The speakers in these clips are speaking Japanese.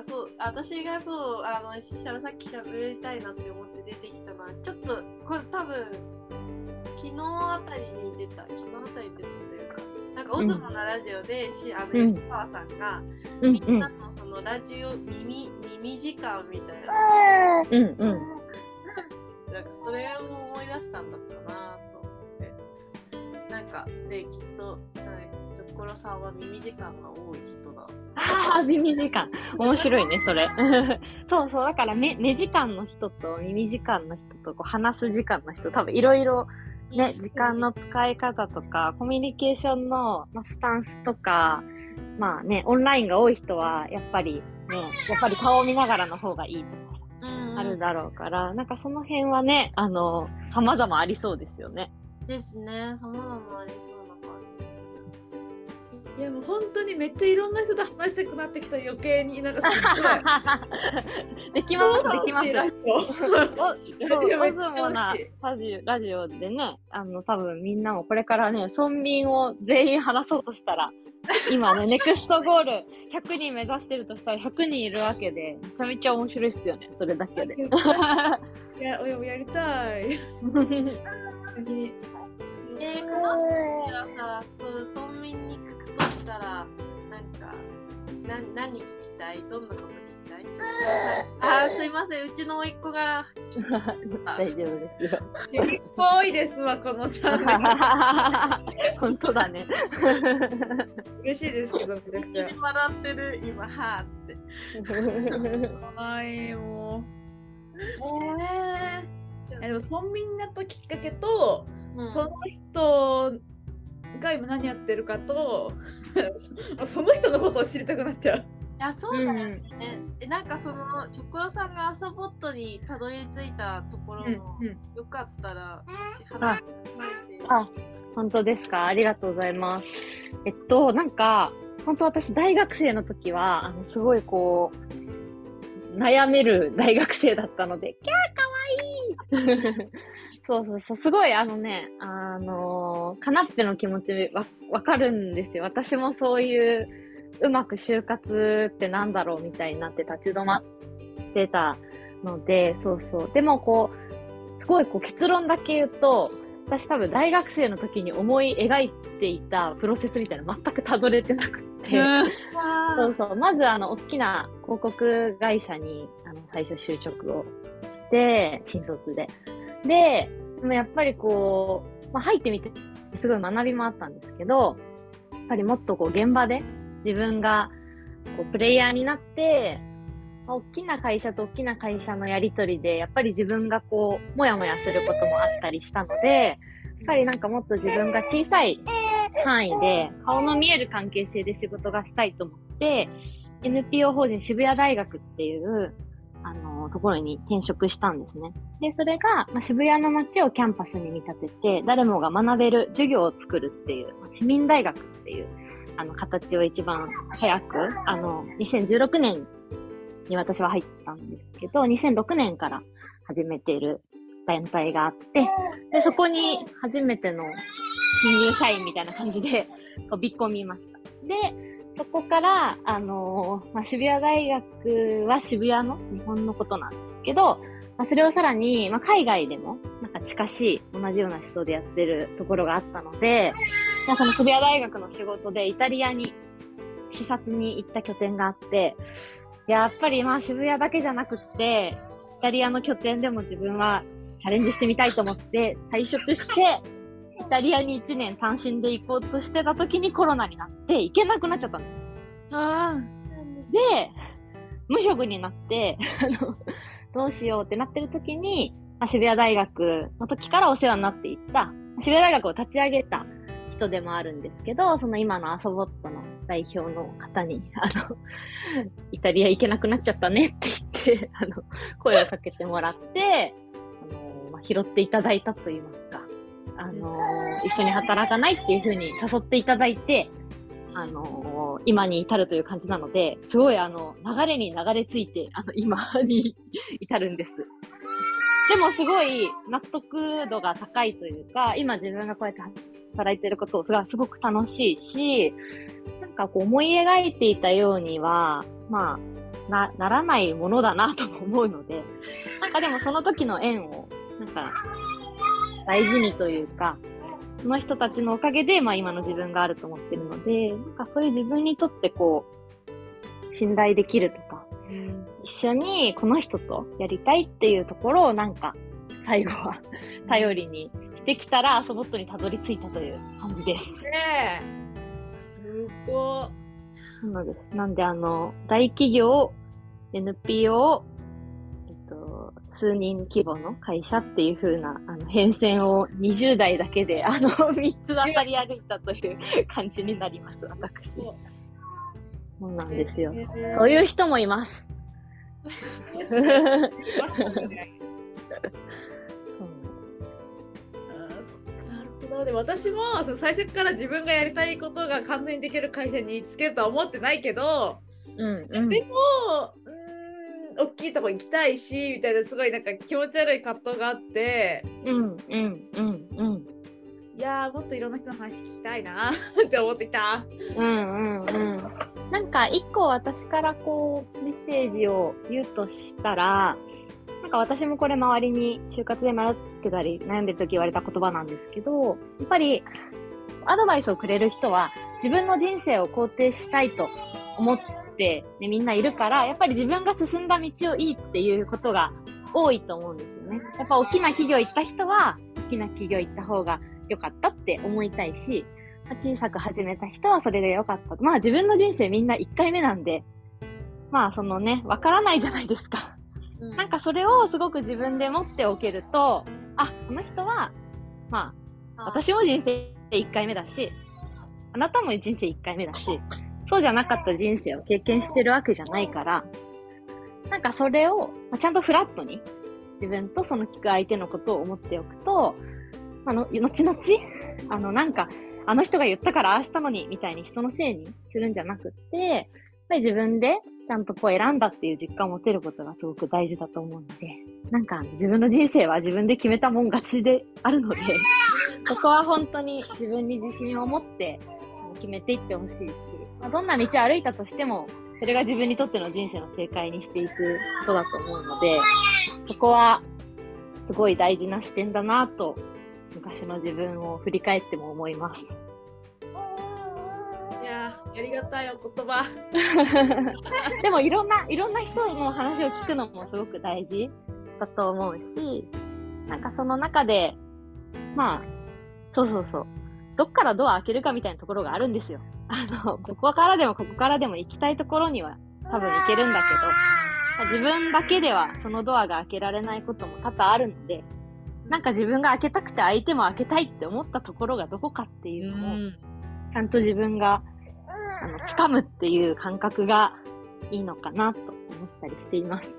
あそう私がそうあのしゃさっき喋りたいなって思って出てきたのはちょっとこれ多分昨日あたりに出た昨日あたりに出たというか。なんかオズモのラジオで、しあのうん。吉川さんが、うんみんなのそのラジオ耳耳時間みたいな、うんうん。なんかそれを思い出したんだったなと思って。なんかできっところさんは耳時間が多い人だああ、耳時間。面白いね、それ。そうそう。だから目、目時間の人と耳時間の人とこう話す時間の人、多分いろいろね、時間の使い方とか、コミュニケーションの、まあ、スタンスとか、まあね、オンラインが多い人は、やっぱりね、やっぱり顔を見ながらの方がいいとかうんあるだろうから、なんかその辺はね、あの、様々ありそうですよね。ですね様々ありそういやもう本当にめっちゃいろんな人と話したくなってきた余計に。なんかすっごい。できます、できます。ラジオズモなラジオラジオでね、あの、多分みんなもこれからね、村民を全員話そうとしたら、今ね、ネクストゴール100人目指してるとしたら100人いるわけで、めちゃめちゃ面白いっすよね、それだけで。いやややりたい。に。えー、かなじゃあさそう村民にたらなんかな何聞きたい？どんなこと聞きたい？あーすいません。うちの甥っ子が 大丈夫ですよ。ちびっこいですわこのチャンネ 本当だね。ル嬉しいですけどめちゃくちゃ。笑ってる今はーって。かわいいもえうえでも村民になったきっかけと、ーその人が今何やってるかとそ その人のことを知りたくなっちゃう。いやそうだよね、えなんかそのチョコロさんが朝ボットにたどり着いたところも、うんよかったら話して。あ本当ですか？ありがとうございます。えっと、なんか、本当私大学生の時は、あの、すごいこう、悩める大学生だったので、キャーかわいいそうそうそう、すごいあのね、あのーかなっての気持ちわ、わかるんですよ。私もそういう、うまく就活ってなんだろうみたいになって立ち止まってたので、そうそう。でもこう、すごいこう結論だけ言うと、私多分大学生の時に思い描いていたプロセスみたいなの全くたどれてなくって、そうそう。まずあの、大きな広告会社に、あの、最初就職をして、新卒で。で、でもやっぱりこう、まあ、入ってみて、すごい学びもあったんですけど、やっぱりもっとこう、現場で自分が、こう、プレイヤーになって、まあ大きな会社と大きな会社のやりとりで、やっぱり自分がこう、もやもやすることもあったりしたので、やっぱりなんかもっと自分が小さい範囲で、顔の見える関係性で仕事がしたいと思って、NPO 法人渋谷大学っていう、あの、ところに転職したんですね。で、それが、まあ、渋谷の街をキャンパスに見立てて、誰もが学べる授業を作るっていう、ま市民大学っていう、あの、形を一番早く、あの、2016年に私は入ったんですけど、2006年から始めている団体があって、で、そこに初めての新入社員みたいな感じで飛び込みました。で、そこから、あのーまあ、渋谷大学は渋谷の日本のことなんですけど、まあ、それをさらに、まあ、海外でも、なんか近しい、同じような思想でやってるところがあったので、まあ、その渋谷大学の仕事でイタリアに視察に行った拠点があって、やっぱりまあ渋谷だけじゃなくって、イタリアの拠点でも自分はチャレンジしてみたいと思って退職して、イタリアに1年単身で行こうとしてた時にコロナになって行けなくなっちゃったんです。あで、無職になって、あの、どうしようってなってる時に、渋谷大学の時からお世話になっていった、渋谷大学を立ち上げた人でもあるんですけど、その今のアソボットの代表の方に、あの、イタリア行けなくなっちゃったねって言って、あの、声をかけてもらって、あの、まあ、拾っていただいたと言いますか、あの、一緒に働かないっていうふうに誘っていただいて、あの今に至るという感じなので、すごいあの、流れに流れ着いて、あの、今に至るんです。でもすごい納得度が高いというか、今自分がこうやって働いてることがすごく楽しいし、なんかこう思い描いていたようには、まあ、なならないものだなと思うので、なんかでもその時の縁を、なんか、大事にというか、その人たちのおかげで、まあ今の自分があると思ってるので、なんかそういう自分にとってこう、信頼できるとか、一緒にこの人とやりたいっていうところをなんか、最後は頼りにしてきたら、アソボットにたどり着いたという感じです。ねえ。すごなんです。なんで、あの、大企業、NPO、えっと、数人規模の会社っていう風な、あの、変遷を20代だけで、あの、3つ渡り歩いたという感じになります、私。そう。なんですよ。えそういう人もいます。ーそうで私もその最初から自分がやりたいことが簡単にできる会社につけるとは思ってないけど、うん、うん。でも大きいとこ行きたいしみたいなすごいなんか気持ち悪い葛藤があってうん、うん、うん、うん。いやーもっといろんな人の話聞きたいなって思ってきた。うんうんうん。なんか一個私からこうメッセージを言うとしたら、なんか私もこれ周りに就活で迷ってたり悩んでる時言われた言葉なんですけど、やっぱりアドバイスをくれる人は自分の人生を肯定したいと思って、ね、みんないるから、やっぱり自分が進んだ道をいいっていうことが多いと思うんですよね。やっぱ大きな企業行った人は大きな企業行った方が良かったって思いたいし、まあ小さく始めた人はそれで良かった。まあ自分の人生みんな1回目なんで、まあそのね、わからないじゃないですか。なんかそれをすごく自分で持っておけると、あ、この人は、まあ私も人生1回目だし、あなたも人生1回目だし、そうじゃなかった人生を経験してるわけじゃないから、なんかそれを、まあちゃんとフラットに自分とその聞く相手のことを思っておくと、あの、後々、あの、なんか、あの人が言ったからああしたのに、みたいに人のせいにするんじゃなくって、やっぱり自分でちゃんとこう選んだっていう実感を持てることがすごく大事だと思うので、なんか自分の人生は自分で決めたもん勝ちであるので、そこは本当に自分に自信を持って決めていってほしいし、まあ、どんな道を歩いたとしても、それが自分にとっての人生の正解にしていくことだと思うので、そこはすごい大事な視点だなと、昔の自分を振り返っても思います。いやーありがたいお言葉。でもいろんな、いろんな人の話を聞くのもすごく大事だと思うし、なんかその中で、まあ、そうそうそう。どっからドア開けるかみたいなところがあるんですよ。あの、ここからでもここからでも行きたいところには多分行けるんだけど、まあ自分だけではそのドアが開けられないことも多々あるので、なんか自分が開けたくて相手も開けたいって思ったところがどこかっていうのを、ちゃんと自分が、あの、掴むっていう感覚がいいのかなと思ったりしています。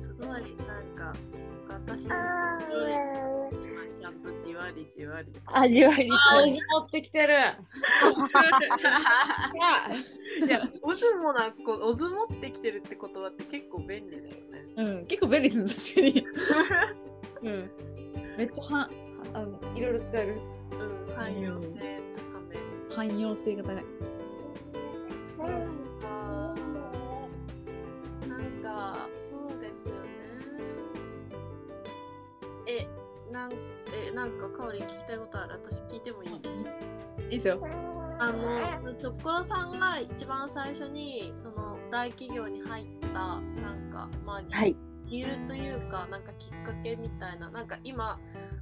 すごいなんか私の今ちゃんとじわりじわりとあ、じわりあー、と。持ってきてる。いやオズモなこオズモってきてるって言葉って結構便利だよねうん、結構便利ですね、確かに。うん。めっちゃはあのいろいろ使える。うん汎用性高め汎用性が高い。あなんかかおりん聞きたいことある？私聞いてもいい？いいですよ。あのチョコロさんが一番最初にその大企業に入ったなんかまあ、はい。理由というかなんかきっかけみたいななんか今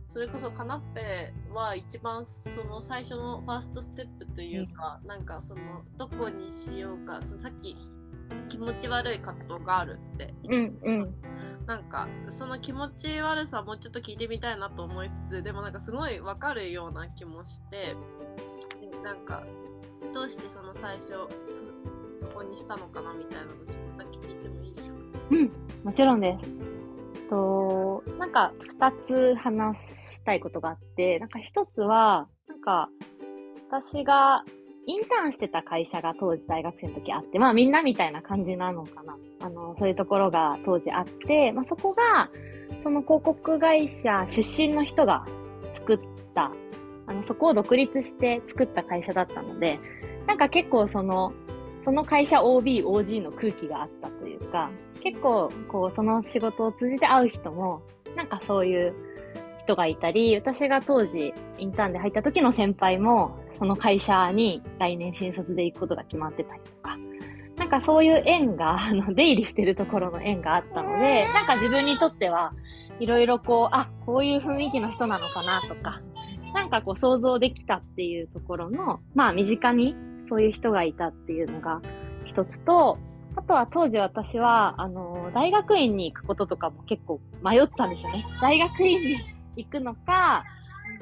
それこそカナッペは一番その最初のファーストステップというか、なんかそのどこにしようかそのさっき気持ち悪い葛藤があるってうん、うん。なんかその気持ち悪さもうちょっと聞いてみたいなと思いつつでもなんかすごいわかるような気もしてでなんかどうしてその最初そそこにしたのかなみたいなのちょっとだけ聞いてもいいですか？うんもちろんです。と、なんか二つ話したいことがあって、なんか一つは、なんか私がインターンしてた会社が当時大学生の時あって、まあみんなみたいな感じなのかな。あの、そういうところが当時あって、まあそこが、その広告会社出身の人が作った、あの、そこを独立して作った会社だったので、なんか結構その、その会社 OB、OG の空気があったというか、結構、こう、その仕事を通じて会う人も、なんかそういう人がいたり、私が当時インターンで入った時の先輩も、その会社に来年新卒で行くことが決まってたりとか、なんかそういう縁が、あの、出入りしてるところの縁があったので、なんか自分にとっては、いろいろこう、あ、こういう雰囲気の人なのかなとか、なんかこう想像できたっていうところの、まあ身近にそういう人がいたっていうのが一つと、あとは当時私は、あの、大学院に行くこととかも結構迷ったんですよね。大学院に行くのか、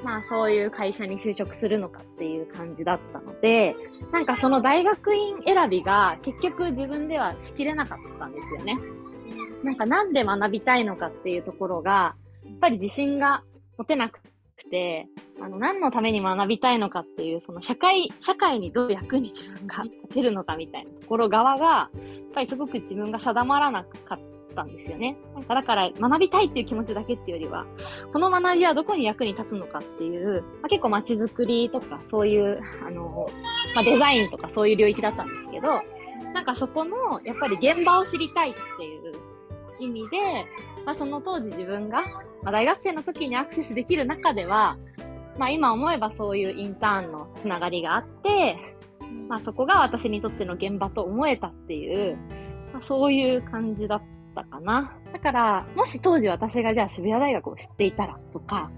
まあそういう会社に就職するのかっていう感じだったので、なんかその大学院選びが結局自分ではしきれなかったんですよね。なんかなんで学びたいのかっていうところが、やっぱり自信が持てなくて、あの、何のために学びたいのかっていう、その社会、社会にどう役に自分が立てるのかみたいなところ側が、やっぱりすごく自分が定まらなかったんですよね。なんかだから学びたいっていう気持ちだけっていうよりは、この学びはどこに役に立つのかっていう、まあ、結構街づくりとかそういう、あの、まあ、デザインとかそういう領域だったんですけど、なんかそこの、やっぱり現場を知りたいっていう意味で、まあ、その当時自分が、まあ、大学生の時にアクセスできる中では、まあ、今思えばそういうインターンのつながりがあって、まあ、そこが私にとっての現場と思えたっていう、まあ、そういう感じだっったかな。だから、もし当時私がじゃあ渋谷大学を知っていたらとか、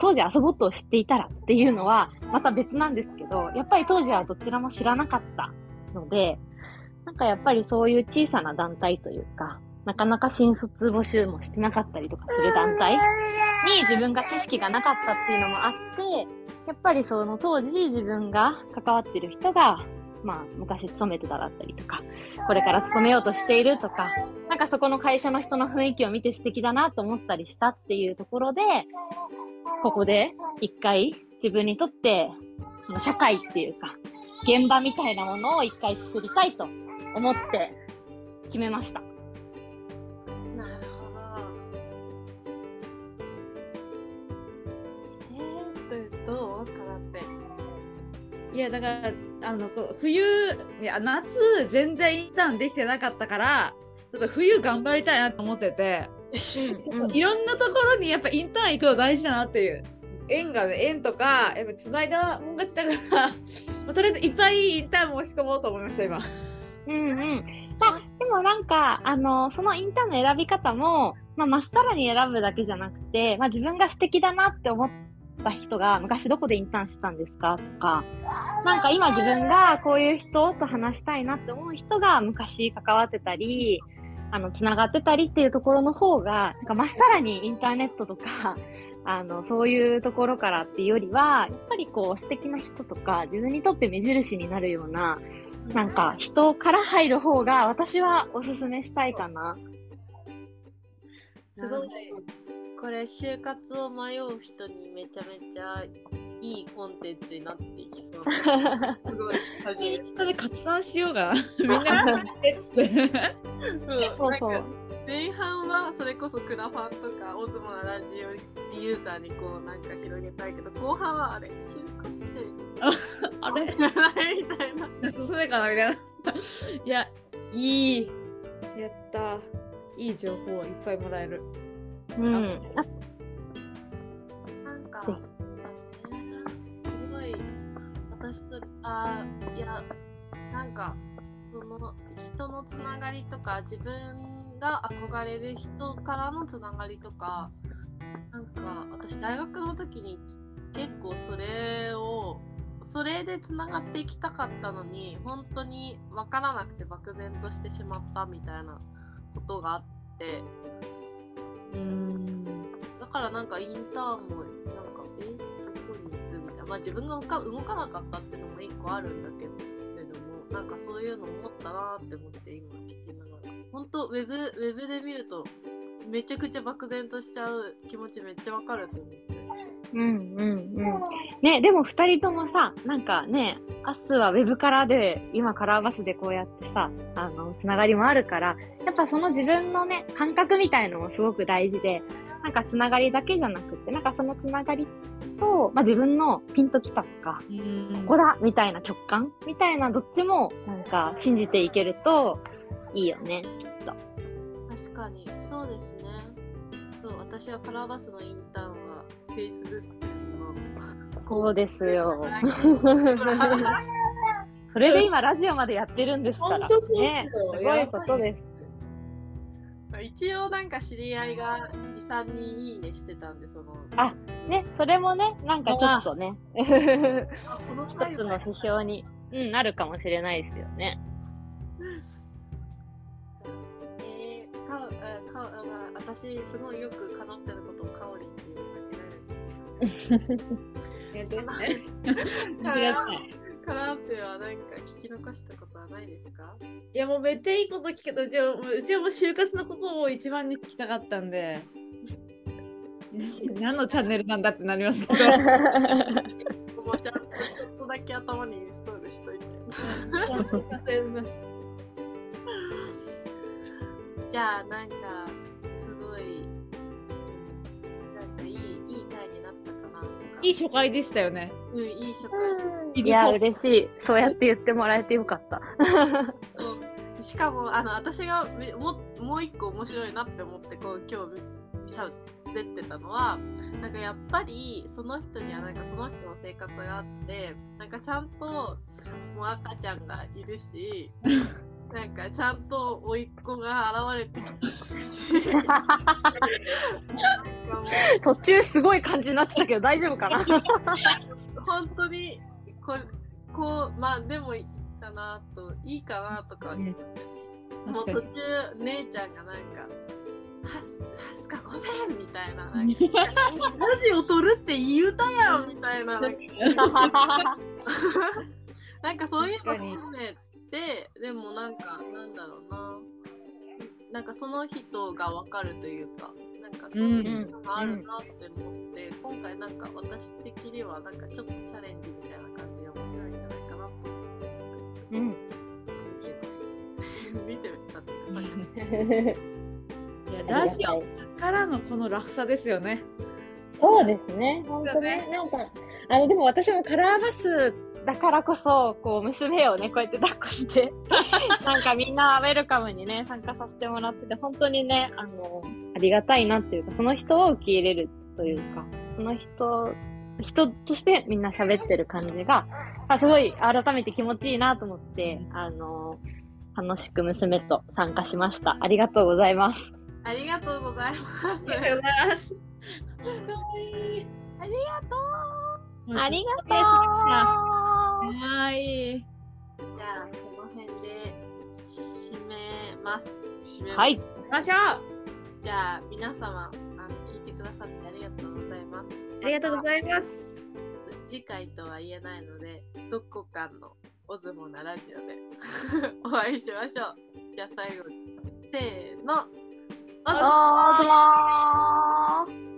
当時アソボットを知っていたらっていうのはまた別なんですけど、やっぱり当時はどちらも知らなかったので、なんかやっぱりそういう小さな団体というか、なかなか新卒募集もしてなかったりとかする団体に自分が知識がなかったっていうのもあって、やっぱりその当時自分が関わってる人が、まあ昔勤めてただったりとか、これから勤めようとしているとか、なんかそこの会社の人の雰囲気を見て素敵だなと思ったりしたっていうところで、ここで一回自分にとってその社会っていうか、現場みたいなものを一回作りたいと思って決めました。いやだからあの冬いや夏全然インターンできてなかったからちょっと冬頑張りたいなと思ってて、うん。うん、いろんなところにやっぱインターン行くの大事だなっていう。縁がね縁とかやっぱつないだもん勝ちだから まあ、とりあえずいっぱいインターン申し込もうと思いました今。うんうん。まあ、でもなんか、あの、そのインターンの選び方も、まあ、まっさらに選ぶだけじゃなくて、まあ、自分が素敵だなって思った人が昔どこでインターンしてたんですか？とか、なんか今自分がこういう人と話したいなって思う人が昔関わってたり、あの、つながってたりっていうところの方が、なんかまっさらにインターネットとか、あの、そういうところからっていうよりは、やっぱりこう素敵な人とか、自分にとって目印になるような、なんか人から入る方が私はおすすめしたいかな。すごいこれ就活を迷う人にめちゃめちゃいいコンテンツになっていきそう。すごい。インスタで拡散しようが。みんな見てっつって。そうそう前半はそれこそクラファンとかオズモのラジオユーザーにこうなんか広げたいけど後半はあれ就活生 あれ？じゃないみたいな進めかなみたいな いやいいやったいい情報をいっぱいもらえるうん。なんか、すごい、私と、あいや、なんか、その人のつながりとか、自分が憧れる人からのつながりとか、なんか、私、大学の時に結構それを、それでつながっていきたかったのに本当に分からなくて漠然としてしまったみたいなことがあってうだからなんかインターンもなんかえどこに行くみたいな。まあ自分が動か動かなかったっていうのも一個あるんだけどけどもなんかそういうの思ったなって思って今聞きながら。本当ウェブウェブで見るとめちゃくちゃ漠然としちゃう気持ちめっちゃわかると思って。うんうんうん。ね、でも二人ともさ、なんかね、アスはウェブからで、今カラーバスでこうやってさ、あの、つながりもあるから、やっぱその自分のね、感覚みたいのもすごく大事で、なんかつながりだけじゃなくて、なんかそのつながりと、まあ、自分のピンときたとか、うんここだみたいな直感みたいなどっちもなんか信じていけるといいよね、きっと。確かにそうですねそう私はカラーバスのインターンは Facebook のそうですよ。の それで今ラジオまでやってるんですから。本当そうっすよね。すごいことです。一応なんか知り合いが23人いいねしてたんでそのあね、それもね、なんかちょっとね、一回つの指標に、うん、なるかもしれないですよね。えー、かあかあ、まあ、私すごいよくかなってることをカオリンっていうやってねありがたいカラーペはなんか聞き残したことはないですか？いやもうめっちゃいいこと聞けたうちはもううちはもう就活のことを一番に聞きたかったんで。何のチャンネルなんだってなりますけど。もうちゃんとちょっとだけ頭にインストールしといて。ちゃん。とやりますじゃあなんかいい初回でしたよねうんいい初回いや、嬉しい。そうやって言ってもらえてよかった。そうしかもあの私がめももう一個面白いなって思ってこう今日しゃべってたのはなんかやっぱりその人にはなんかその人の生活があってなんかちゃんともう赤ちゃんがいるしなんかちゃんと甥っ子が現れてきたし。途中すごい感じになってたけど大丈夫かな本当にこれこうまあでもいいかなといいかなとかは思って。もう途に中姉ちゃんがなんか「はすはすかごめん」みたいな。なんかラジオ撮るって言うたやんみたいな。なんかそういうの確かに含めてでもなんかなんだろうな。なんかその人がわかるというかなんかそういうのがあるなって思って、今回なんか私的にはなんかちょっとチャレンジみたいな感じで面白いんじゃないかなと思って。うん。見てたっていうか。さいやラジオからのこのラフさですよね。そうですね、本当ね。なんか、あの、でも私もカラーバスだからこそ、こう、娘をね、こうやって抱っこして、なんかみんなウェルカムにね、参加させてもらってて、本当にね、あの、ありがたいなっていうか、その人を受け入れるというか、その人、人としてみんな喋ってる感じが、あすごい改めて気持ちいいなと思って、あの、楽しく娘と参加しました。ありがとうございます。ありがとうございます。ありがとうございますありがとう。ありがとうかわいいじゃあ、この辺で締めます。締めますはい。行きましょうじゃあ、皆様、あの聞いてくださってありがとうございます。ありがとうございます次回とは言えないので、どこかのオズモなラジオで お会いしましょう。じゃあ最後に、せーの。オズモおー、どうもー